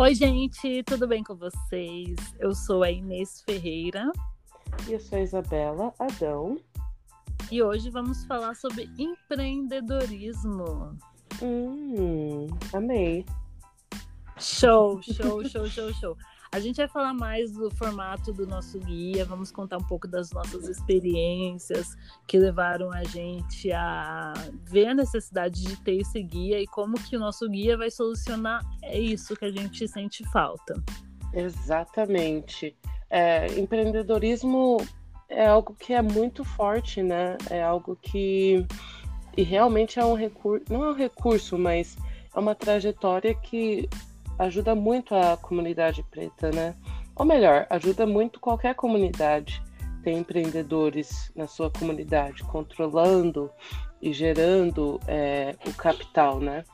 Oi, gente, tudo bem com vocês? Eu sou a Inês Ferreira. E eu sou a Isabela Adão. E hoje vamos falar sobre empreendedorismo. Hum, amei. Show, show, show, show, show. A gente vai falar mais do formato do nosso guia, vamos contar um pouco das nossas experiências que levaram a gente a ver a necessidade de ter esse guia e como que o nosso guia vai solucionar é isso que a gente sente falta. Exatamente. É, empreendedorismo é algo que é muito forte, né? É algo que e realmente é um recurso, não é um recurso, mas é uma trajetória que ajuda muito a comunidade preta, né? Ou melhor, ajuda muito qualquer comunidade. Tem empreendedores na sua comunidade controlando e gerando é, o capital, né?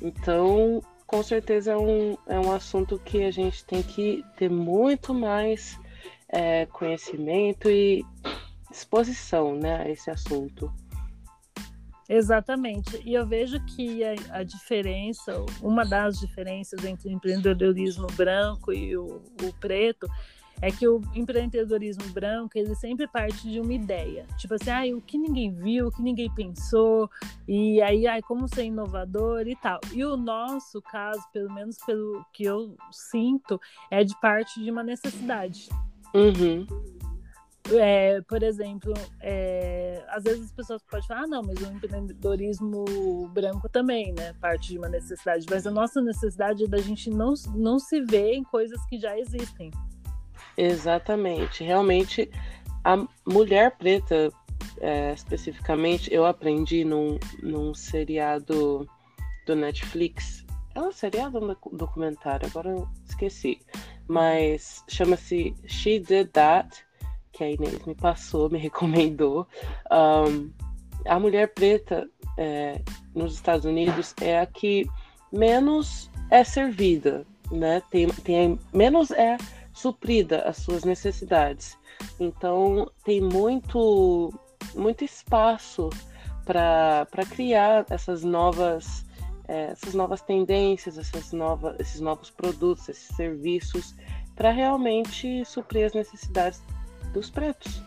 Então, com certeza é um, é um assunto que a gente tem que ter muito mais é, conhecimento e disposição né, a esse assunto. Exatamente. E eu vejo que a, a, diferença, uma das diferenças entre o empreendedorismo branco e o, o, preto, é que o empreendedorismo branco, ele sempre parte de uma ideia. Tipo assim, ah, o que ninguém viu, o que ninguém pensou, e aí, ah, como ser inovador e tal. E o nosso caso, pelo menos pelo que eu sinto, é de parte de uma necessidade. Uhum. É, por exemplo, é, às vezes as pessoas podem falar, ah, não, mas o empreendedorismo branco também, né? Parte de uma necessidade. Mas a nossa necessidade é da gente não, não se ver em coisas que já existem. Exatamente. Realmente, a mulher preta, é, especificamente, eu aprendi num, num seriado do Netflix. É um seriado ou um documentário? Agora eu esqueci. Mas chama-se She Did That que a Inês me passou, me recomendou. Um, a mulher preta é, nos Estados Unidos é a que menos é servida, né? Tem, tem menos é suprida as suas necessidades. Então tem muito muito espaço para criar essas novas é, essas novas tendências, essas novas, esses novos produtos, esses serviços para realmente suprir as necessidades dos pretos.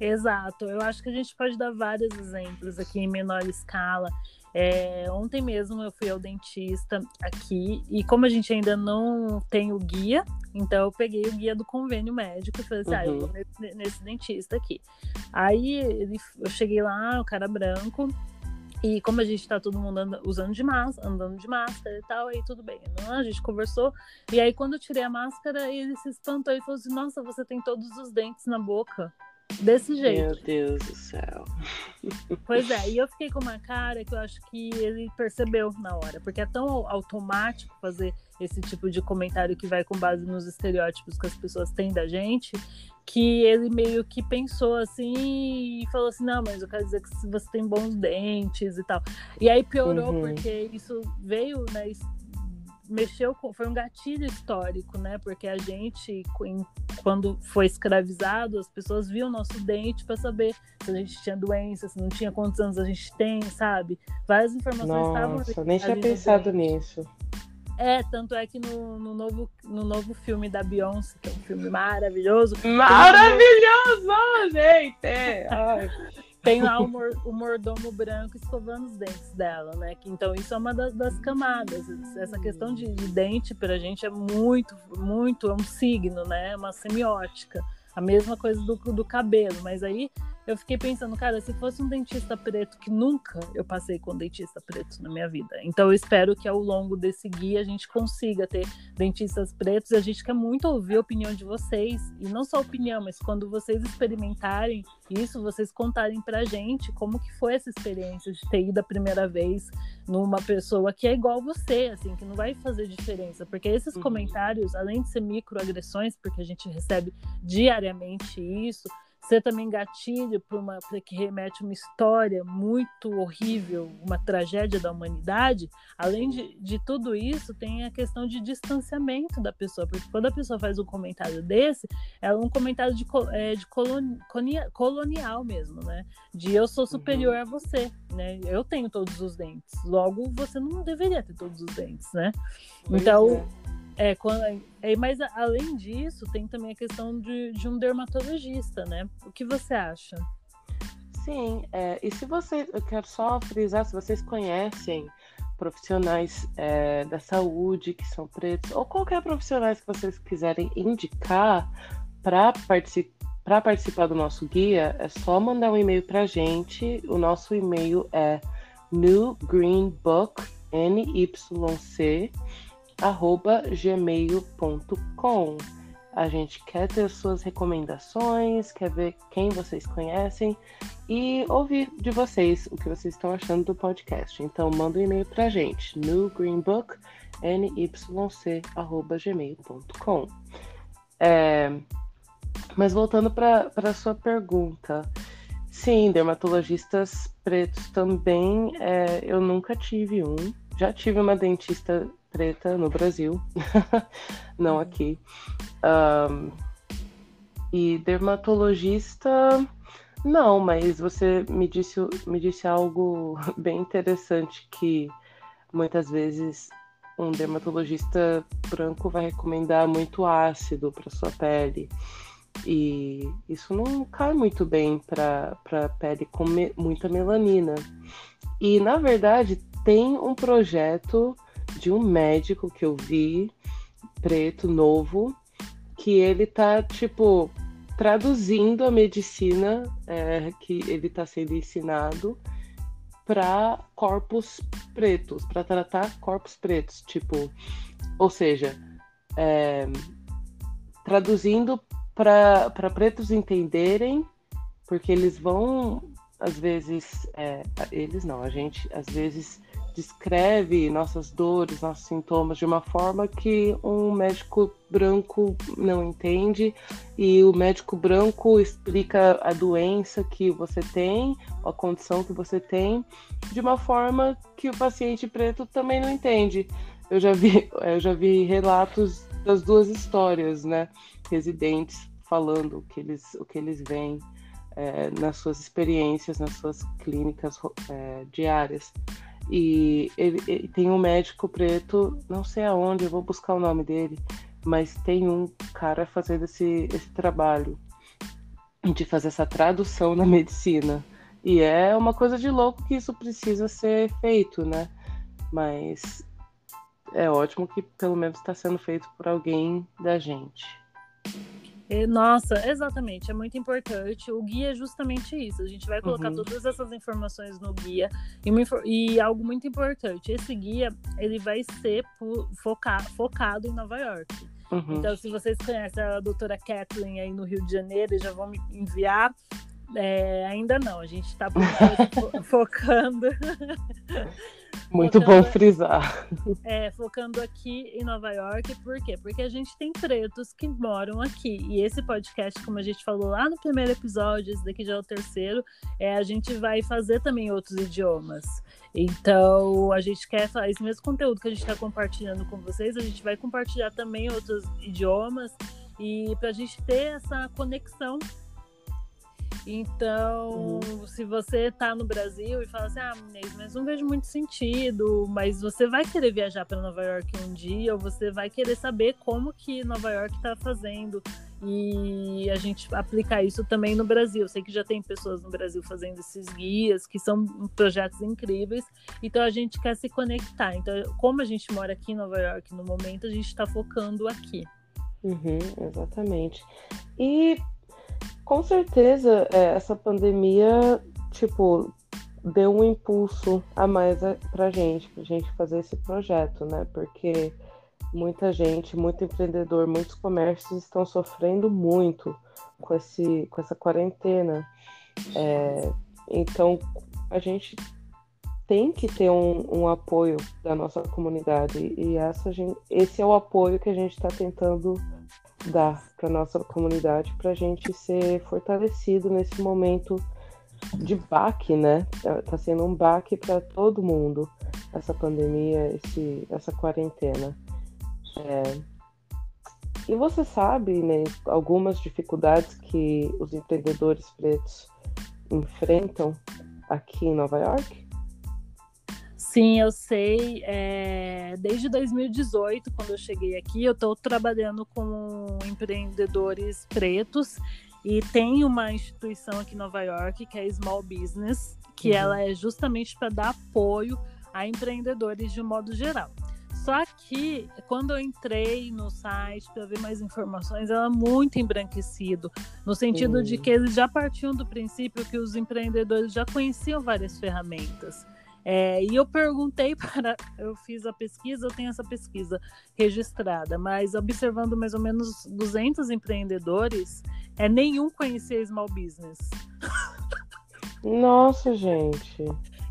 Exato, eu acho que a gente pode dar vários exemplos aqui em menor escala. É, ontem mesmo eu fui ao dentista aqui e como a gente ainda não tem o guia, então eu peguei o guia do convênio médico e falei assim, uhum. ah, eu vou uhum. nesse, nesse, dentista aqui. Aí ele, eu cheguei lá, o cara branco, e como a gente tá todo mundo anda, usando de máscara, andando de máscara e tal, aí tudo bem. Não, a gente conversou. E aí, quando eu tirei a máscara, ele se espantou e falou assim: Nossa, você tem todos os dentes na boca. Desse jeito. Meu Deus do céu. Pois é, e eu fiquei com uma cara que eu acho que ele percebeu na hora, porque é tão automático fazer esse tipo de comentário que vai com base nos estereótipos que as pessoas têm da gente, que ele meio que pensou assim e falou assim: não, mas eu quero dizer que você tem bons dentes e tal. E aí piorou, uhum. porque isso veio, né? Mexeu com. Foi um gatilho histórico, né? Porque a gente, quando foi escravizado, as pessoas viam o nosso dente para saber se a gente tinha doença, se não tinha quantos anos a gente tem, sabe? Várias informações Nossa, estavam. nem tinha pensado nisso. É, tanto é que no, no, novo, no novo filme da Beyoncé, que é um filme maravilhoso. Maravilhoso, gente! Ai. Tem lá o, mor, o, mordomo branco escovando os dentes dela, né? Então isso é uma das, das camadas. Essa questão de, de dente pra gente é muito, muito, é um signo, né? É uma semiótica. A mesma coisa do, do cabelo, mas aí eu fiquei pensando, cara, se fosse um dentista preto, que nunca eu passei com um dentista preto na minha vida. Então eu espero que ao longo desse guia a gente consiga ter dentistas pretos. E a gente quer muito ouvir a opinião de vocês. E não só a opinião, mas quando vocês experimentarem isso, vocês contarem pra gente como que foi essa experiência de ter ido a primeira vez numa pessoa que é igual você, assim, que não vai fazer diferença. Porque esses uhum. comentários, além de ser microagressões, porque a gente recebe diariamente isso, ser também gatilho para que remete uma história muito horrível, uma tragédia da humanidade, além de, de tudo isso, tem a questão de distanciamento da pessoa, porque quando a pessoa faz um comentário desse, é um comentário de, é, de colonial mesmo, né? De eu sou superior uhum. a você, né? Eu tenho todos os dentes, logo você não deveria ter todos os dentes, né? Pois então. É é, quando, é, mas além disso, tem também a questão de, de um dermatologista, né? O que você acha? Sim, é, e se você, eu quero só frisar, se vocês conhecem profissionais é, da saúde que são pretos, ou qualquer profissionais que vocês quiserem indicar para particip, participar do nosso guia, é só mandar um e-mail para a gente. O nosso e-mail é newgreenbook, N-Y-C, arroba gmail.com. A gente quer ter suas recomendações, quer ver quem vocês conhecem e ouvir de vocês o que vocês estão achando do podcast. Então manda um e-mail pra gente no greenbook nyc@gmail.com. É, mas voltando para a sua pergunta, sim, dermatologistas pretos também. É, eu nunca tive um. Já tive uma dentista preta no Brasil, não aqui. Um, e dermatologista, não, mas você me disse, me disse algo bem interessante que muitas vezes um dermatologista branco vai recomendar muito ácido para sua pele. E isso não cai muito bem para pele com me, muita melanina. E na verdade tem um projeto de um médico que eu vi, preto, novo, que ele tá, tipo, traduzindo a medicina é, que ele está sendo ensinado para corpos pretos, para tratar corpos pretos, tipo, ou seja, é, traduzindo para pretos entenderem, porque eles vão, às vezes, é, eles não, a gente às vezes descreve nossas dores, nossos sintomas de uma forma que um médico branco não entende e o médico branco explica a doença que você tem, a condição que você tem, de uma forma que o paciente preto também não entende. Eu já vi, eu já vi relatos das duas histórias, né? Residentes falando o que eles, o que eles veem é, nas suas experiências, nas suas clínicas é, diárias. E ele, ele, tem um médico preto, não sei aonde, eu vou buscar o nome dele, mas tem um cara fazendo esse, esse trabalho de fazer essa tradução na medicina. E é uma coisa de louco que isso precisa ser feito, né? Mas é ótimo que pelo menos está sendo feito por alguém da gente. Nossa, exatamente, é muito importante. O guia é justamente isso. A gente vai colocar uhum. todas essas informações no guia e, e, algo muito importante. Esse guia ele vai ser foca, focado em Nova York. Uhum. Então, se vocês conhecem a doutora Kathleen aí no Rio de Janeiro, já vão me enviar. É, ainda não, a gente está focando Muito focando, bom frisar. É, focando aqui em Nova York, por quê? Porque a gente tem pretos que moram aqui. E esse podcast, como a gente falou lá no primeiro episódio, esse daqui já é o terceiro, é, a gente vai fazer também outros idiomas. Então, a gente quer fazer esse mesmo conteúdo que a gente está compartilhando com vocês, a gente vai compartilhar também outros idiomas e para a gente ter essa conexão então, uhum. se você está no Brasil e fala assim, ah, Inês, mas não vejo muito sentido, mas você vai querer viajar para Nova York um dia, ou você vai querer saber como que Nova York está fazendo e a gente aplicar isso também no Brasil. Eu sei que já tem pessoas no Brasil fazendo esses guias, que são projetos incríveis, então a gente quer se conectar. Então, como a gente mora aqui em Nova York no momento, a gente está focando aqui. Uhum, exatamente. E com certeza, é, essa pandemia, tipo, deu um impulso a mais pra gente, pra gente fazer esse projeto, né? Porque muita gente, muito empreendedor, muitos comércios estão sofrendo muito com, esse, com essa quarentena. É, então, a gente tem que ter um, um, apoio da nossa comunidade e essa gente, esse é o apoio que a gente está tentando dar para nossa comunidade, para a gente ser fortalecido nesse momento de baque, né? Tá, tá sendo um baque para todo mundo essa pandemia, esse, essa quarentena. É... E você sabe, né, algumas dificuldades que os empreendedores pretos enfrentam aqui em Nova York? Sim, eu sei. É, desde 2018, quando eu cheguei aqui, eu estou trabalhando com empreendedores pretos e tem uma instituição aqui em Nova York que é a Small Business, que uhum. ela é justamente para dar apoio a empreendedores de um modo geral. Só que quando eu entrei no site para ver mais informações, ela é muito embranquecido, no sentido uhum. de que eles já partiam do princípio que os empreendedores já conheciam várias ferramentas. É, e eu perguntei para. Eu fiz a pesquisa, eu tenho essa pesquisa registrada, mas observando mais ou menos 200 empreendedores, é, nenhum conhecia Small Business. Nossa, gente.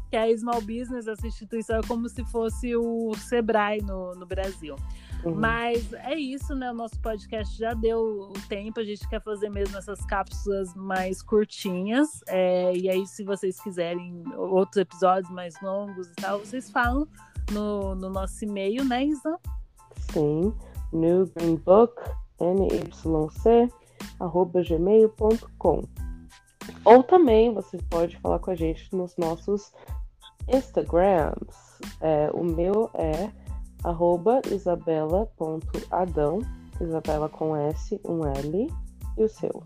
Que a Small Business, essa instituição, é como se fosse o Sebrae no, no Brasil. Uhum. Mas é isso, né? O nosso podcast já deu o tempo. A gente quer fazer mesmo essas cápsulas mais curtinhas. É, e aí, se vocês quiserem outros episódios mais longos e tal, vocês falam no, no nosso e-mail, né, Isa? Sim, New Green Book, NYC, arroba gmail.com. Ou também você pode falar com a gente nos nossos Instagrams. É, o meu é arroba isabela.adão, Isabela com S, um L, e o seu?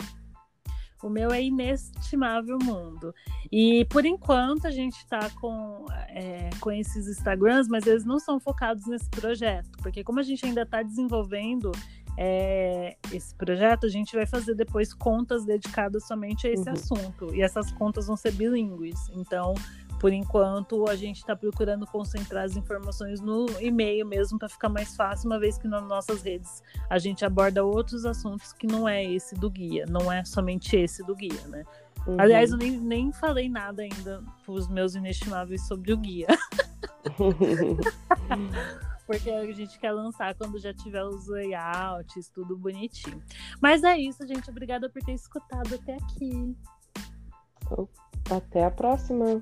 O meu é Inestimável Mundo. E por enquanto a gente está com, é, com esses Instagrams, mas eles não são focados nesse projeto, porque como a gente ainda está desenvolvendo é, esse projeto, a gente vai fazer depois contas dedicadas somente a esse uhum. assunto. E essas contas vão ser bilíngues. Então, por enquanto, a gente está procurando concentrar as informações no e-mail mesmo para ficar mais fácil, uma vez que nas nossas redes a gente aborda outros assuntos que não é esse do guia, não é somente esse do guia, né? Uhum. Aliás, eu nem, nem falei nada ainda para os meus inestimáveis sobre o guia. porque a gente quer lançar quando já tiver os layouts, tudo bonitinho. Mas é isso, gente. Obrigada por ter escutado até aqui. Até a próxima.